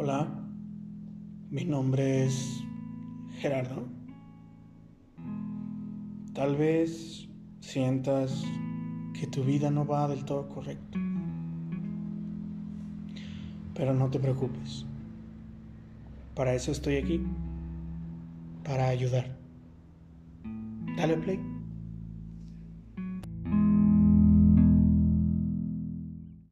Hola, mi nombre es Gerardo. Tal vez sientas que tu vida no va del todo correcto. Pero no te preocupes. Para eso estoy aquí. Para ayudar. Dale play.